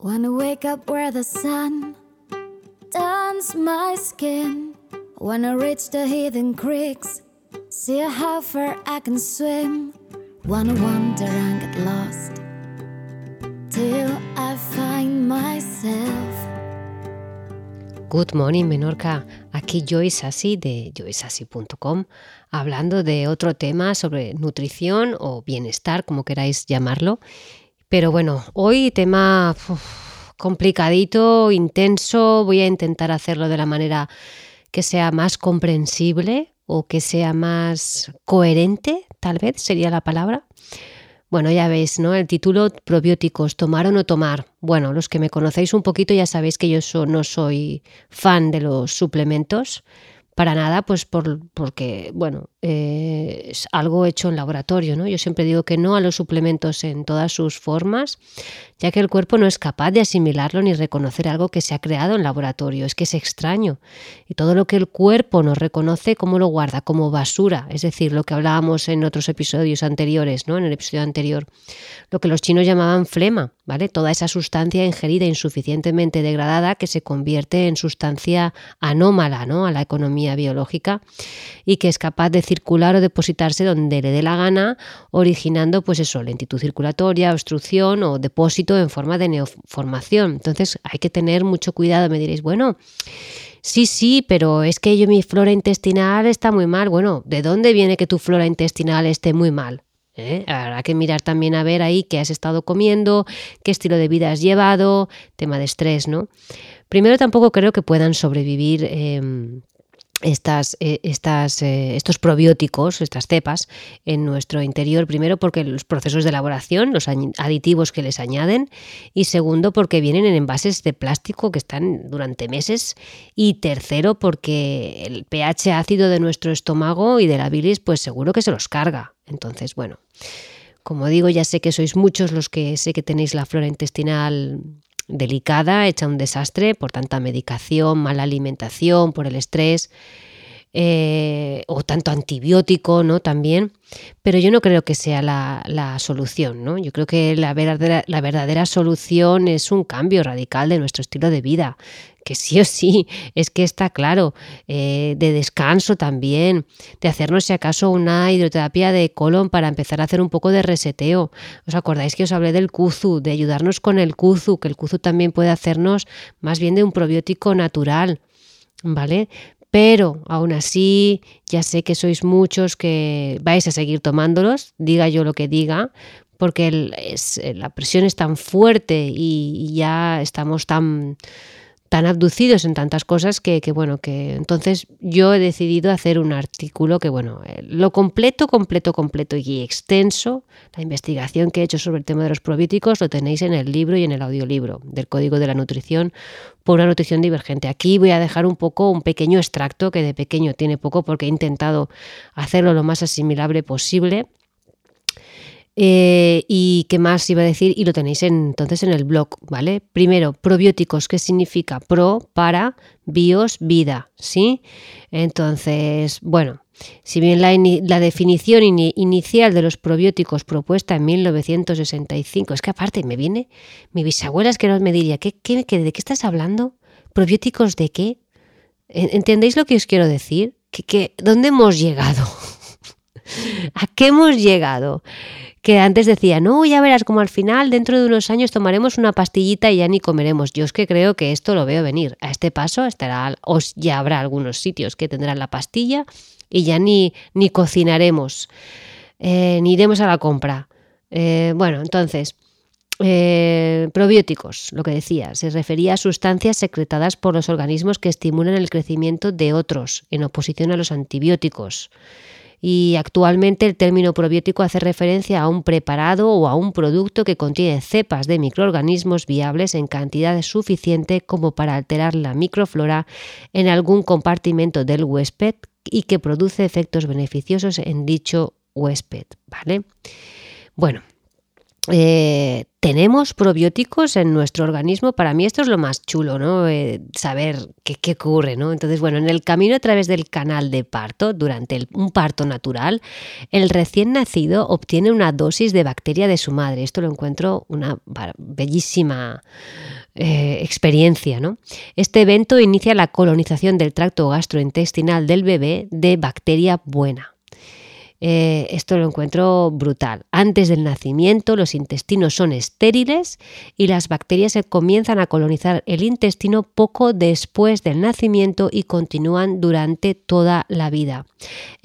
Wanna wake up where the sun turns my skin. Wanna reach the hidden creeks, see how far I can swim. Wanna wander and get lost till I find myself. Good morning, Menorca. Aquí Joyce Assi de joyceassi.com hablando de otro tema sobre nutrición o bienestar, como queráis llamarlo. Pero bueno, hoy tema complicadito, intenso. Voy a intentar hacerlo de la manera que sea más comprensible o que sea más coherente, tal vez sería la palabra. Bueno, ya veis, ¿no? El título probióticos, tomar o no tomar. Bueno, los que me conocéis un poquito ya sabéis que yo no soy fan de los suplementos. Para nada, pues por, porque, bueno, eh, es algo hecho en laboratorio, ¿no? Yo siempre digo que no a los suplementos en todas sus formas, ya que el cuerpo no es capaz de asimilarlo ni reconocer algo que se ha creado en laboratorio. Es que es extraño. Y todo lo que el cuerpo nos reconoce, ¿cómo lo guarda? Como basura. Es decir, lo que hablábamos en otros episodios anteriores, ¿no? En el episodio anterior. Lo que los chinos llamaban flema, ¿vale? Toda esa sustancia ingerida insuficientemente degradada que se convierte en sustancia anómala, ¿no? A la economía biológica y que es capaz de circular o depositarse donde le dé la gana, originando, pues eso, lentitud circulatoria, obstrucción o depósito en forma de neoformación. Entonces hay que tener mucho cuidado. Me diréis, bueno, sí, sí, pero es que yo mi flora intestinal está muy mal. Bueno, ¿de dónde viene que tu flora intestinal esté muy mal? ¿Eh? Habrá que mirar también a ver ahí qué has estado comiendo, qué estilo de vida has llevado, tema de estrés, ¿no? Primero tampoco creo que puedan sobrevivir eh, estas, eh, estas, eh, estos probióticos, estas cepas, en nuestro interior. Primero porque los procesos de elaboración, los aditivos que les añaden. Y segundo porque vienen en envases de plástico que están durante meses. Y tercero porque el pH ácido de nuestro estómago y de la bilis, pues seguro que se los carga. Entonces, bueno, como digo, ya sé que sois muchos los que sé que tenéis la flora intestinal delicada, hecha un desastre por tanta medicación, mala alimentación, por el estrés eh, o tanto antibiótico, ¿no? También. Pero yo no creo que sea la, la solución, ¿no? Yo creo que la verdadera, la verdadera solución es un cambio radical de nuestro estilo de vida, que sí o sí, es que está claro, eh, de descanso también, de hacernos si acaso una hidroterapia de colon para empezar a hacer un poco de reseteo. ¿Os acordáis que os hablé del kuzu, de ayudarnos con el kuzu, que el kuzu también puede hacernos más bien de un probiótico natural, ¿vale? Pero aún así, ya sé que sois muchos que vais a seguir tomándolos, diga yo lo que diga, porque la presión es tan fuerte y ya estamos tan tan abducidos en tantas cosas que, que, bueno, que entonces yo he decidido hacer un artículo que, bueno, eh, lo completo, completo, completo y extenso, la investigación que he hecho sobre el tema de los probióticos lo tenéis en el libro y en el audiolibro del Código de la Nutrición por una nutrición divergente. Aquí voy a dejar un poco, un pequeño extracto que de pequeño tiene poco porque he intentado hacerlo lo más asimilable posible eh, y qué más iba a decir, y lo tenéis en, entonces en el blog, ¿vale? Primero, probióticos, ¿qué significa? Pro, para, bios, vida, ¿sí? Entonces, bueno, si bien la, definición in inicial de los probióticos propuesta en 1965, es que aparte me viene, mi bisabuela es que no me diría, ¿qué, qué, qué, ¿de qué estás hablando? ¿Probióticos de qué? ¿Entendéis lo que os quiero decir? ¿Que, que, ¿Dónde hemos llegado? ¿A qué hemos llegado? Que antes decía, no, ya verás como al final, dentro de unos años tomaremos una pastillita y ya ni comeremos. Yo es que creo que esto lo veo venir. A este paso estará, os ya habrá algunos sitios que tendrán la pastilla y ya ni, ni cocinaremos, eh, ni iremos a la compra. Eh, bueno, entonces, eh, probióticos, lo que decía, se refería a sustancias secretadas por los organismos que estimulan el crecimiento de otros, en oposición a los antibióticos y actualmente el término probiótico hace referencia a un preparado o a un producto que contiene cepas de microorganismos viables en cantidad suficiente como para alterar la microflora en algún compartimento del huésped y que produce efectos beneficiosos en dicho huésped, ¿vale? Bueno, eh, tenemos probióticos en nuestro organismo. Para mí esto es lo más chulo, ¿no? Eh, saber qué, ocurre, ¿no? Entonces, bueno, en el camino a través del canal de parto, durante un parto natural, el recién nacido obtiene una dosis de bacteria de su madre. Esto lo encuentro una bellísima eh, experiencia, ¿no? Este evento inicia la colonización del tracto gastrointestinal del bebé de bacteria buena. Eh, esto lo encuentro brutal. Antes del nacimiento los intestinos son estériles y las bacterias se comienzan a colonizar el intestino poco después del nacimiento y continúan durante toda la vida.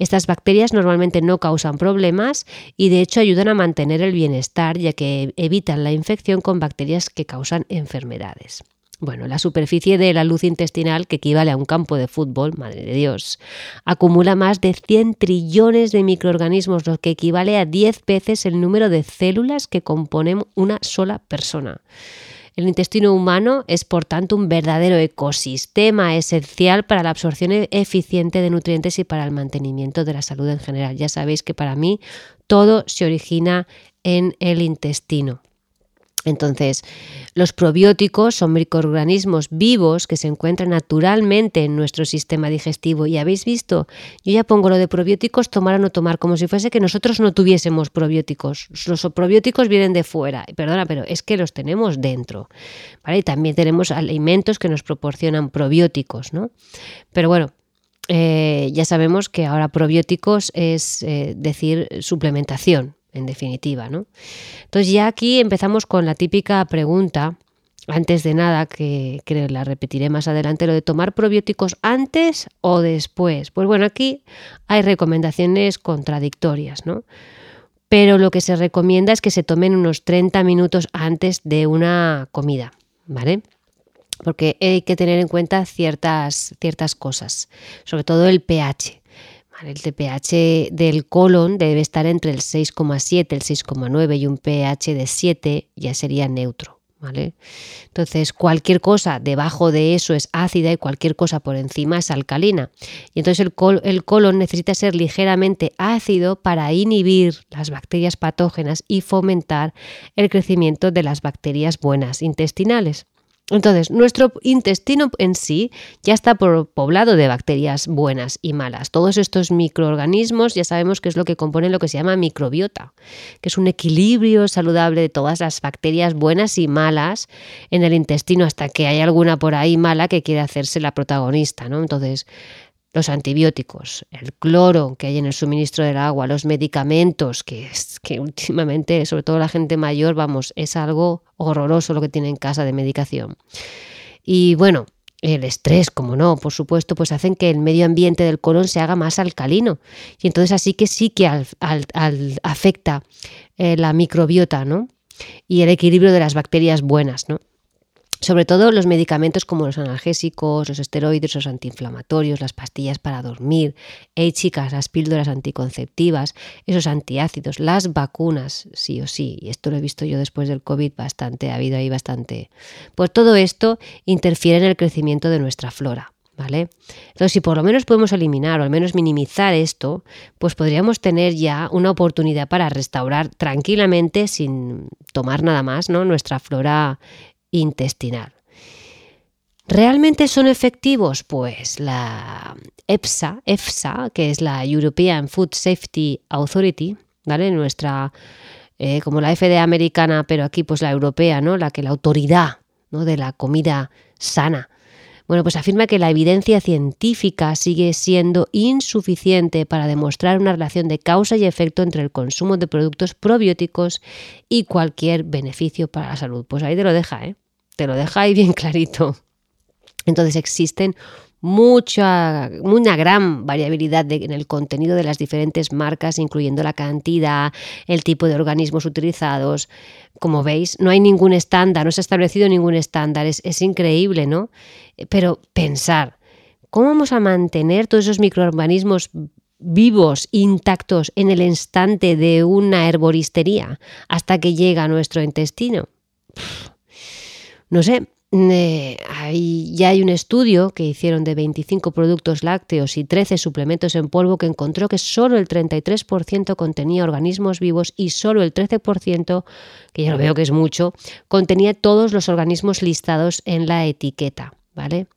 Estas bacterias normalmente no causan problemas y de hecho ayudan a mantener el bienestar ya que evitan la infección con bacterias que causan enfermedades. Bueno, la superficie de la luz intestinal, que equivale a un campo de fútbol, madre de Dios, acumula más de 100 trillones de microorganismos, lo que equivale a 10 veces el número de células que componen una sola persona. El intestino humano es, por tanto, un verdadero ecosistema esencial para la absorción eficiente de nutrientes y para el mantenimiento de la salud en general. Ya sabéis que para mí todo se origina en el intestino. Entonces, los probióticos son microorganismos vivos que se encuentran naturalmente en nuestro sistema digestivo. Y habéis visto, yo ya pongo lo de probióticos tomar o no tomar, como si fuese que nosotros no tuviésemos probióticos. Los probióticos vienen de fuera, perdona, pero es que los tenemos dentro. ¿vale? Y también tenemos alimentos que nos proporcionan probióticos, ¿no? Pero bueno, eh, ya sabemos que ahora probióticos es eh, decir suplementación, en definitiva, ¿no? Entonces ya aquí empezamos con la típica pregunta, antes de nada, que, la repetiré más adelante, lo de tomar probióticos antes o después. Pues bueno, aquí hay recomendaciones contradictorias, ¿no? Pero lo que se recomienda es que se tomen unos 30 minutos antes de una comida, ¿vale? Porque hay que tener en cuenta ciertas, ciertas cosas, sobre todo el pH. El pH del colon debe estar entre el 6,7, el 6,9 y un pH de 7 ya sería neutro. ¿Vale? Entonces, cualquier cosa debajo de eso es ácida y cualquier cosa por encima es alcalina. Y entonces el, colon necesita ser ligeramente ácido para inhibir las bacterias patógenas y fomentar el crecimiento de las bacterias buenas intestinales. Entonces, nuestro intestino en sí ya está poblado de bacterias buenas y malas. Todos estos microorganismos ya sabemos que es lo que compone lo que se llama microbiota, que es un equilibrio saludable de todas las bacterias buenas y malas en el intestino hasta que hay alguna por ahí mala que quiere hacerse la protagonista, ¿no? Entonces, los antibióticos, el cloro que hay en el suministro del agua, los medicamentos, que es que últimamente, sobre todo la gente mayor, vamos, es algo horroroso lo que tiene en casa de medicación. Y bueno, el estrés, como no, por supuesto, pues hacen que el medio ambiente del colon se haga más alcalino. Y entonces así que sí que afecta eh, la microbiota, ¿no? Y el equilibrio de las bacterias buenas, ¿no? Sobre todo los medicamentos como los analgésicos, los esteroides, los antiinflamatorios, las pastillas para dormir, hey chicas, las píldoras anticonceptivas, esos antiácidos, las vacunas, sí o sí, y esto lo he visto yo después del COVID bastante, ha habido ahí bastante. Pues todo esto interfiere en el crecimiento de nuestra flora. ¿Vale? Entonces, si por lo menos podemos eliminar o al menos minimizar esto, pues podríamos tener ya una oportunidad para restaurar tranquilamente, sin tomar nada más, ¿no? nuestra flora intestinal. ¿Realmente son efectivos? Pues la EFSA, EFSA, que es la European Food Safety Authority, ¿vale? Nuestra, eh, como la FDA americana, pero aquí pues la europea, ¿no? La que la autoridad ¿no? de la comida sana. Bueno, pues afirma que la evidencia científica sigue siendo insuficiente para demostrar una relación de causa y efecto entre el consumo de productos probióticos y cualquier beneficio para la salud. Pues ahí te lo deja, ¿eh? Te lo deja ahí bien clarito. Entonces existen mucha, una gran variabilidad en el contenido de las diferentes marcas, incluyendo la cantidad, el tipo de organismos utilizados. Como veis, no hay ningún estándar, no se ha establecido ningún estándar, es, increíble, ¿no? Pero pensar, ¿cómo vamos a mantener todos esos microorganismos vivos, intactos en el instante de una herboristería hasta que llega a nuestro intestino? No sé, ya hay un estudio que hicieron de 25 productos lácteos y 13 suplementos en polvo que encontró que solo el 33% contenía organismos vivos y solo el 13%, que ya lo veo que es mucho, contenía todos los organismos listados en la etiqueta, ¿vale?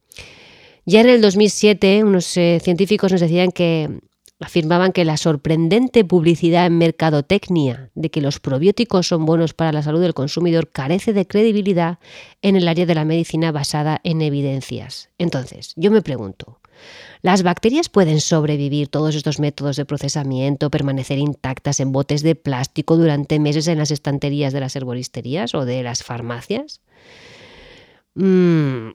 Ya en el 2007 unos eh, científicos nos decían que afirmaban que la sorprendente publicidad en mercadotecnia de que los probióticos son buenos para la salud del consumidor carece de credibilidad en el área de la medicina basada en evidencias. Entonces, yo me pregunto, ¿las bacterias pueden sobrevivir todos estos métodos de procesamiento, permanecer intactas en botes de plástico durante meses en las estanterías de las herboristerías o de las farmacias? Mm,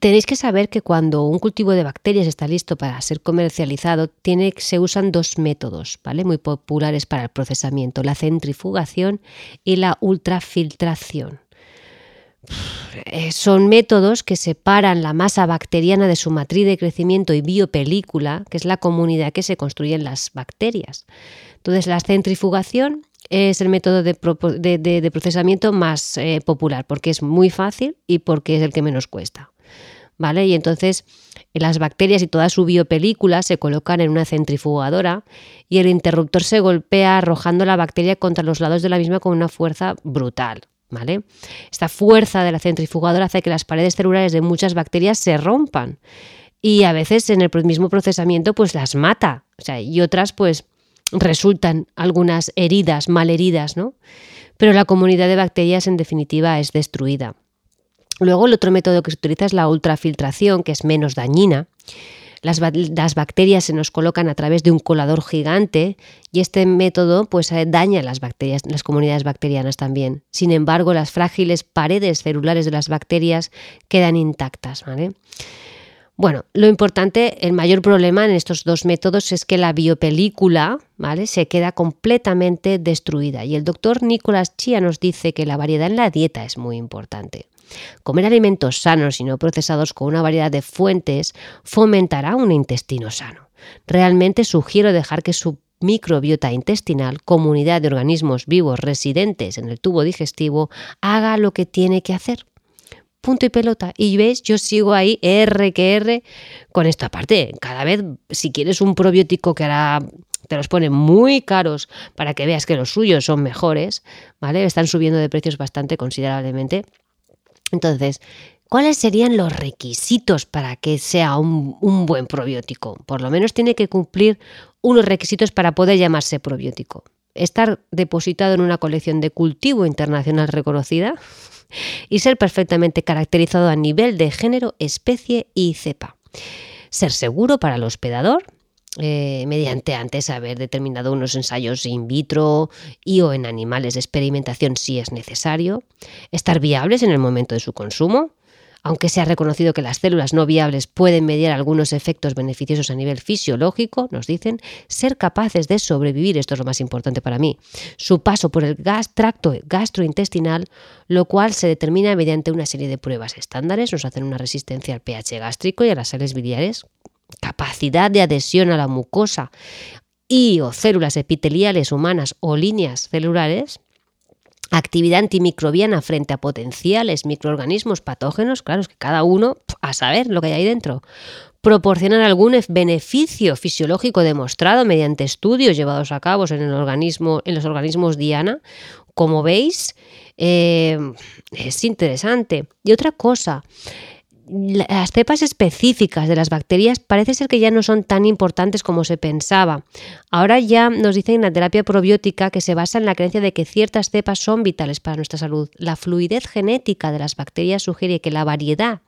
Tenéis que saber que cuando un cultivo de bacterias está listo para ser comercializado, se usan dos métodos muy populares para el procesamiento, la centrifugación y la ultrafiltración. Eh, son métodos que separan la masa bacteriana de su matriz de crecimiento y biopelícula, que es la comunidad que se construyen las bacterias. Entonces, la centrifugación es el método de, procesamiento más eh, popular porque es muy fácil y porque es el que menos cuesta. ¿Vale? Y entonces las bacterias y toda su biopelícula se colocan en una centrifugadora y el interruptor se golpea arrojando la bacteria contra los lados de la misma con una fuerza brutal. ¿Vale? Esta fuerza de la centrifugadora hace que las paredes celulares de muchas bacterias se rompan y a veces en el mismo procesamiento pues las mata, o sea, y otras pues resultan algunas heridas, malheridas, ¿no? Pero la comunidad de bacterias en definitiva es destruida. Luego el otro método que se utiliza es la ultrafiltración, que es menos dañina. Las, bacterias se nos colocan a través de un colador gigante y este método pues eh, daña las bacterias, las comunidades bacterianas también. Sin embargo, las frágiles paredes celulares de las bacterias quedan intactas. Bueno, lo importante, el mayor problema en estos dos métodos es que la biopelícula ¿vale? se queda completamente destruida. Y el doctor Nicolás Chia nos dice que la variedad en la dieta es muy importante. Comer alimentos sanos y no procesados con una variedad de fuentes fomentará un intestino sano. Realmente sugiero dejar que su microbiota intestinal, comunidad de organismos vivos residentes en el tubo digestivo, haga lo que tiene que hacer. Punto y pelota. Y veis, yo sigo ahí R que R con esto. Aparte, cada vez, si quieres un probiótico que hará te los pone muy caros para que veas que los suyos son mejores, ¿vale? Están subiendo de precios bastante considerablemente. Entonces, ¿cuáles serían los requisitos para que sea un, buen probiótico? Por lo menos tiene que cumplir unos requisitos para poder llamarse probiótico. Estar depositado en una colección de cultivo internacional reconocida y ser perfectamente caracterizado a nivel de género, especie y cepa. Ser seguro para el hospedador, eh, mediante antes haber determinado unos ensayos in vitro y o en animales de experimentación si es necesario, estar viables en el momento de su consumo, aunque se ha reconocido que las células no viables pueden mediar algunos efectos beneficiosos a nivel fisiológico, nos dicen, ser capaces de sobrevivir, esto es lo más importante para mí, su paso por el tracto gastrointestinal, lo cual se determina mediante una serie de pruebas estándares, nos hacen una resistencia al pH gástrico y a las sales biliares, capacidad de adhesión a la mucosa y o células epiteliales humanas o líneas celulares, actividad antimicrobiana frente a potenciales microorganismos patógenos, claro, es que cada uno a saber lo que hay ahí dentro, proporcionan algún beneficio fisiológico demostrado mediante estudios llevados a cabo en, el organismo, en los organismos diana, como veis, eh, es interesante. Y otra cosa, las cepas específicas de las bacterias parece ser que ya no son tan importantes como se pensaba. Ahora ya nos dicen en la terapia probiótica que se basa en la creencia de que ciertas cepas son vitales para nuestra salud. La fluidez genética de las bacterias sugiere que la variedad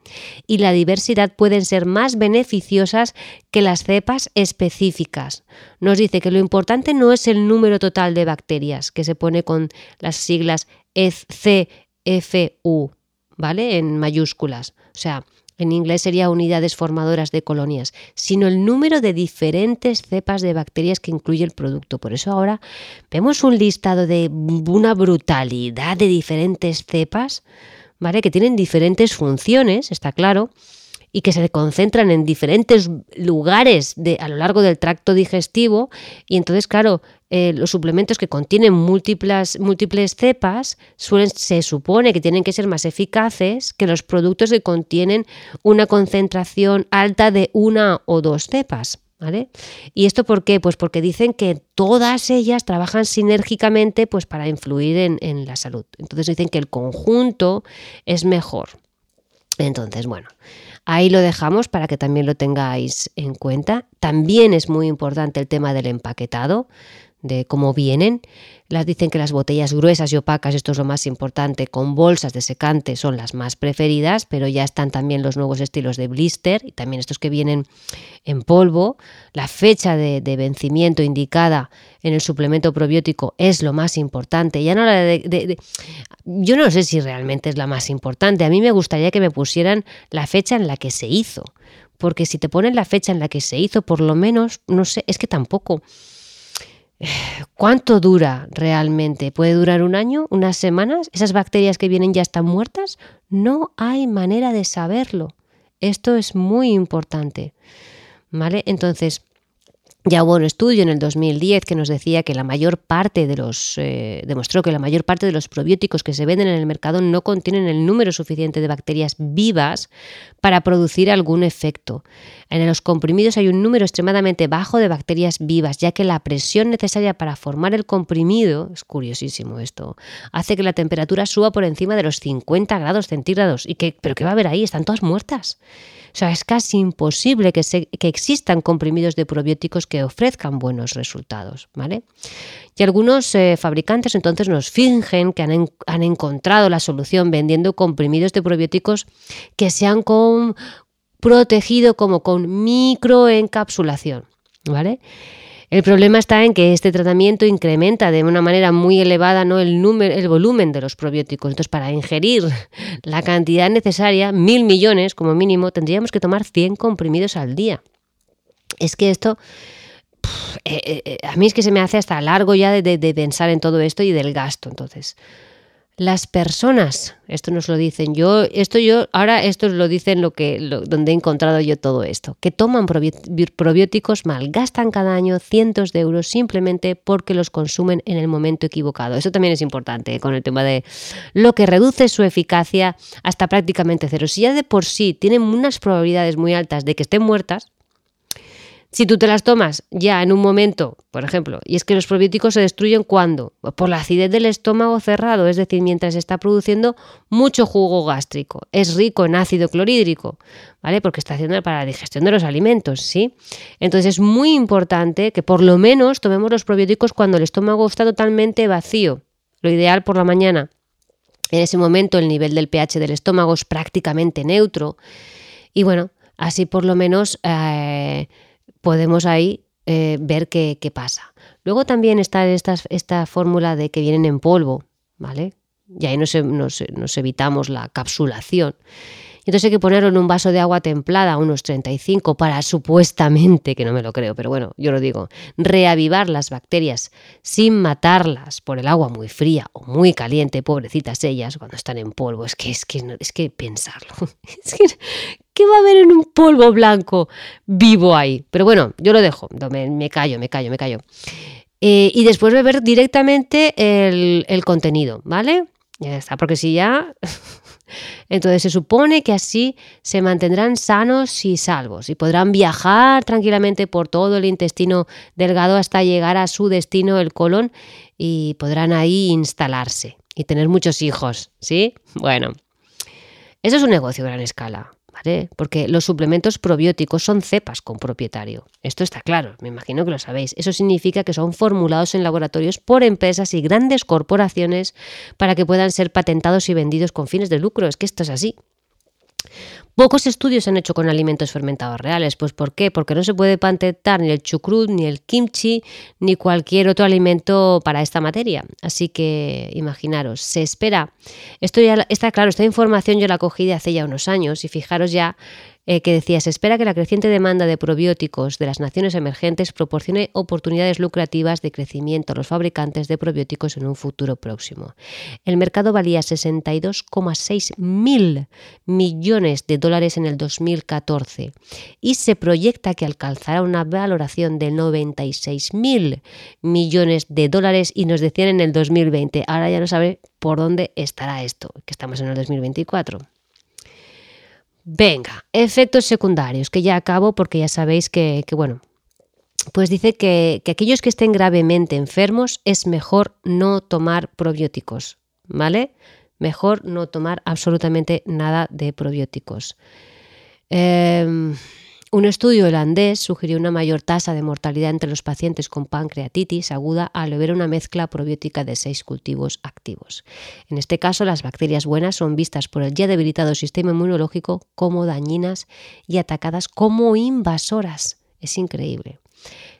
y la diversidad pueden ser más beneficiosas que las cepas específicas. Nos dice que lo importante no es el número total de bacterias, que se pone con las siglas CFU, ¿vale? En mayúsculas. O sea, en inglés sería unidades formadoras de colonias, sino el número de diferentes cepas de bacterias que incluye el producto. Por eso ahora vemos un listado de una brutalidad de diferentes cepas, ¿vale? Que tienen diferentes funciones, está claro, y que se concentran en diferentes lugares de, a lo largo del tracto digestivo y entonces, claro, eh, los suplementos que contienen múltiples, múltiples cepas suelen, se supone que tienen que ser más eficaces que los productos que contienen una concentración alta de una o dos cepas. ¿Vale? ¿Y esto por qué? Pues porque dicen que todas ellas trabajan sinérgicamente pues, para influir en, en la salud. Entonces dicen que el conjunto es mejor. Entonces, bueno, ahí lo dejamos para que también lo tengáis en cuenta. También es muy importante el tema del empaquetado de cómo vienen. Las dicen que las botellas gruesas y opacas, esto es lo más importante, con bolsas de secante son las más preferidas, pero ya están también los nuevos estilos de blister y también estos que vienen en polvo. La fecha de, vencimiento indicada en el suplemento probiótico es lo más importante. Ya no la de, yo no sé si realmente es la más importante. A mí me gustaría que me pusieran la fecha en la que se hizo. Porque si te ponen la fecha en la que se hizo, por lo menos, no sé, es que tampoco. ¿Cuánto dura realmente? ¿Puede durar un año? ¿Unas semanas? ¿Esas bacterias que vienen ya están muertas? No hay manera de saberlo. Esto es muy importante. ¿Vale? Entonces, ya hubo un estudio en el 2010 que nos decía que la mayor parte de los eh, demostró que la mayor parte de los probióticos que se venden en el mercado no contienen el número suficiente de bacterias vivas para producir algún efecto. En los comprimidos hay un número extremadamente bajo de bacterias vivas, ya que la presión necesaria para formar el comprimido, es curiosísimo esto, hace que la temperatura suba por encima de los 50 grados centígrados. ¿Y que, ¿Pero qué va a haber ahí? Están todas muertas. O sea, es casi imposible que, que existan comprimidos de probióticos que ofrezcan buenos resultados. ¿vale? Y algunos eh, fabricantes entonces nos fingen que han, han, encontrado la solución vendiendo comprimidos de probióticos que se han protegido como con microencapsulación. ¿vale? El problema está en que este tratamiento incrementa de una manera muy elevada ¿no? el, número, el volumen de los probióticos. Entonces, para ingerir la cantidad necesaria, mil millones como mínimo, tendríamos que tomar 100 comprimidos al día. Es que esto... Eh, eh, eh, a mí es que se me hace hasta largo ya de, de pensar en todo esto y del gasto. Entonces, las personas, esto nos lo dicen yo, esto yo, ahora esto lo dicen lo que, donde he encontrado yo todo esto, que toman probióticos malgastan cada año cientos de euros simplemente porque los consumen en el momento equivocado. Eso también es importante ¿eh? con el tema de lo que reduce su eficacia hasta prácticamente cero. Si ya de por sí tienen unas probabilidades muy altas de que estén muertas, si tú te las tomas ya en un momento, por ejemplo, y es que los probióticos se destruyen cuando? Por la acidez del estómago cerrado, es decir, mientras se está produciendo mucho jugo gástrico. Es rico en ácido clorhídrico, ¿vale? Porque está haciendo para la digestión de los alimentos, ¿sí? Entonces es muy importante que por lo menos tomemos los probióticos cuando el estómago está totalmente vacío. Lo ideal por la mañana. En ese momento el nivel del pH del estómago es prácticamente neutro. Y bueno, así por lo menos... Eh, podemos ahí eh, ver qué, pasa. Luego también está esta, esta fórmula de que vienen en polvo, ¿vale? Y ahí nos, nos evitamos la capsulación. Entonces hay que ponerlo en un vaso de agua templada, unos 35, para supuestamente, que no me lo creo, pero bueno, yo lo digo, reavivar las bacterias sin matarlas por el agua muy fría o muy caliente, pobrecitas ellas, cuando están en polvo. Es que, es que, es que pensarlo. Es que, ¿Qué va a haber en un polvo blanco vivo ahí? Pero bueno, yo lo dejo, me, callo, me callo, me callo. Eh, y después beber directamente el, el contenido, ¿vale? Ya está, porque si ya entonces se supone que así se mantendrán sanos y salvos y podrán viajar tranquilamente por todo el intestino delgado hasta llegar a su destino, el colon, y podrán ahí instalarse y tener muchos hijos, ¿sí? Bueno, eso es un negocio a gran escala. Porque los suplementos probióticos son cepas con propietario. Esto está claro, me imagino que lo sabéis. Eso significa que son formulados en laboratorios por empresas y grandes corporaciones para que puedan ser patentados y vendidos con fines de lucro. Es que esto es así. Pocos estudios se han hecho con alimentos fermentados reales. Pues ¿por qué? Porque no se puede patentar ni el chucrut, ni el kimchi, ni cualquier otro alimento para esta materia. Así que imaginaros, se espera. Esto ya está claro, esta información yo la cogí de hace ya unos años y fijaros ya eh, que decía, se espera que la creciente demanda de probióticos de las naciones emergentes proporcione oportunidades lucrativas de crecimiento a los fabricantes de probióticos en un futuro próximo. El mercado valía 62,6 mil millones de dólares en el 2014 y se proyecta que alcanzará una valoración de 96 mil millones de dólares y nos decían en el 2020. Ahora ya no sabe por dónde estará esto, que estamos en el 2024. Venga, efectos secundarios, que ya acabo porque ya sabéis que, bueno, pues dice que, que, aquellos que estén gravemente enfermos es mejor no tomar probióticos, ¿vale? Mejor no tomar absolutamente nada de probióticos. Eh, un estudio holandés sugirió una mayor tasa de mortalidad entre los pacientes con pancreatitis aguda al beber una mezcla probiótica de seis cultivos activos. En este caso, las bacterias buenas son vistas por el ya debilitado sistema inmunológico como dañinas y atacadas como invasoras. Es increíble.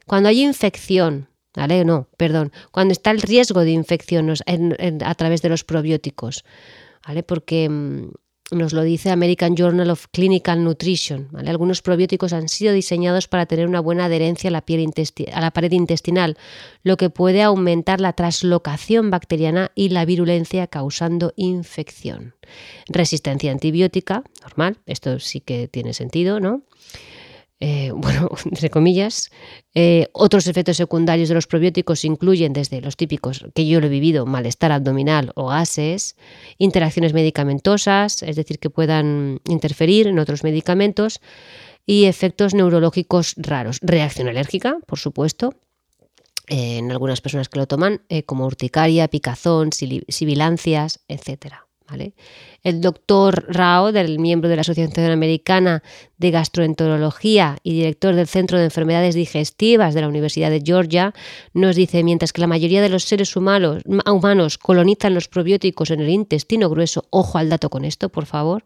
Cuando hay infección, ¿vale? No, perdón, cuando está el riesgo de infección a través de los probióticos, ¿vale? Porque mm, nos lo dice American Journal of Clinical Nutrition. Algunos probióticos han sido diseñados para tener una buena adherencia a la, a la pared intestinal, lo que puede aumentar la traslocación bacteriana y la virulencia causando infección. Resistencia antibiótica, normal, esto sí que tiene sentido, ¿no? Eh, bueno, entre comillas. Eh, otros efectos secundarios de los probióticos incluyen desde los típicos que yo lo he vivido, malestar abdominal o gases, interacciones medicamentosas, es decir, que puedan interferir en otros medicamentos, y efectos neurológicos raros. Reacción alérgica, por supuesto, eh, en algunas personas que lo toman, como urticaria, picazón, sibilancias, etcétera. El doctor Rao, del miembro de la Asociación Americana de Gastroenterología y director del Centro de Enfermedades Digestivas de la Universidad de Georgia, nos dice, mientras que la mayoría de los seres humanos, humanos colonizan los probióticos en el intestino grueso, ojo al dato con esto, por favor,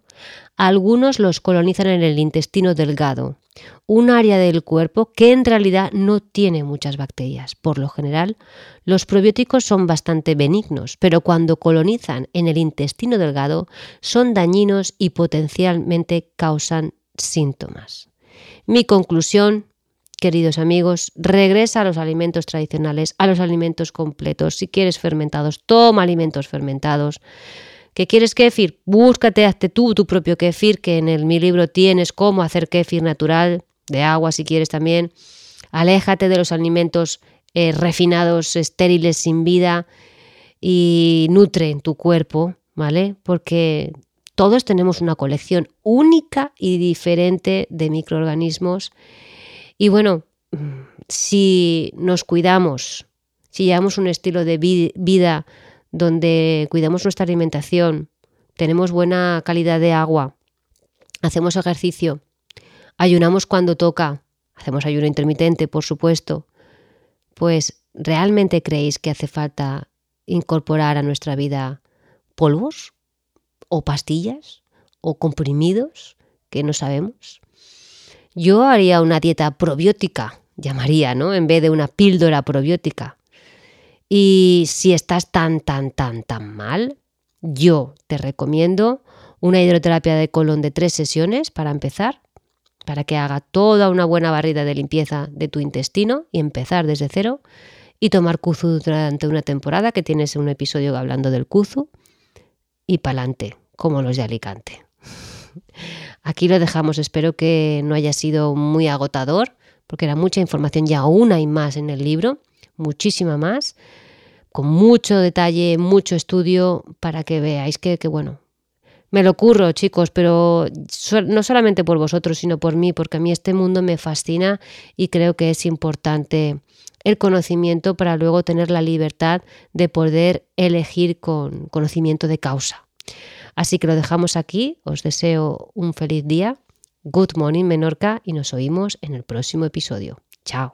algunos los colonizan en el intestino delgado, un área del cuerpo que en realidad no tiene muchas bacterias. Por lo general, los probióticos son bastante benignos, pero cuando colonizan en el intestino delgado son dañinos y potencialmente causan síntomas. Mi conclusión, queridos amigos, regresa a los alimentos tradicionales, a los alimentos completos. Si quieres fermentados, toma alimentos fermentados. ¿Qué quieres kefir? Búscate, hazte tú tu propio kefir, que en mi libro tienes cómo hacer kefir natural, de agua si quieres también. Aléjate de los alimentos eh, refinados, estériles, sin vida y nutre en tu cuerpo, ¿vale? Porque todos tenemos una colección única y diferente de microorganismos. Y bueno, si nos cuidamos, si llevamos un estilo de vida donde cuidamos nuestra alimentación, tenemos buena calidad de agua, hacemos ejercicio, ayunamos cuando toca, hacemos ayuno intermitente, por supuesto, pues ¿realmente creéis que hace falta incorporar a nuestra vida polvos o pastillas o comprimidos que no sabemos? Yo haría una dieta probiótica, llamaría, ¿no? En vez de una píldora probiótica. Y si estás tan, tan, tan, tan mal, yo te recomiendo una hidroterapia de colon de tres sesiones para empezar, para que haga toda una buena barrida de limpieza de tu intestino y empezar desde cero y tomar kuzu durante una temporada, que tienes un episodio hablando del kuzu, y pa'lante, como los de Alicante. Aquí lo dejamos, espero que no haya sido muy agotador, porque era mucha información, ya una y más en el libro, muchísima más con mucho detalle, mucho estudio, para que veáis que, bueno, me lo curro, chicos, pero no solamente por vosotros, sino por mí, porque a mí este mundo me fascina y creo que es importante el conocimiento para luego tener la libertad de poder elegir con conocimiento de causa. Así que lo dejamos aquí, os deseo un feliz día, good morning Menorca y nos oímos en el próximo episodio. Chao.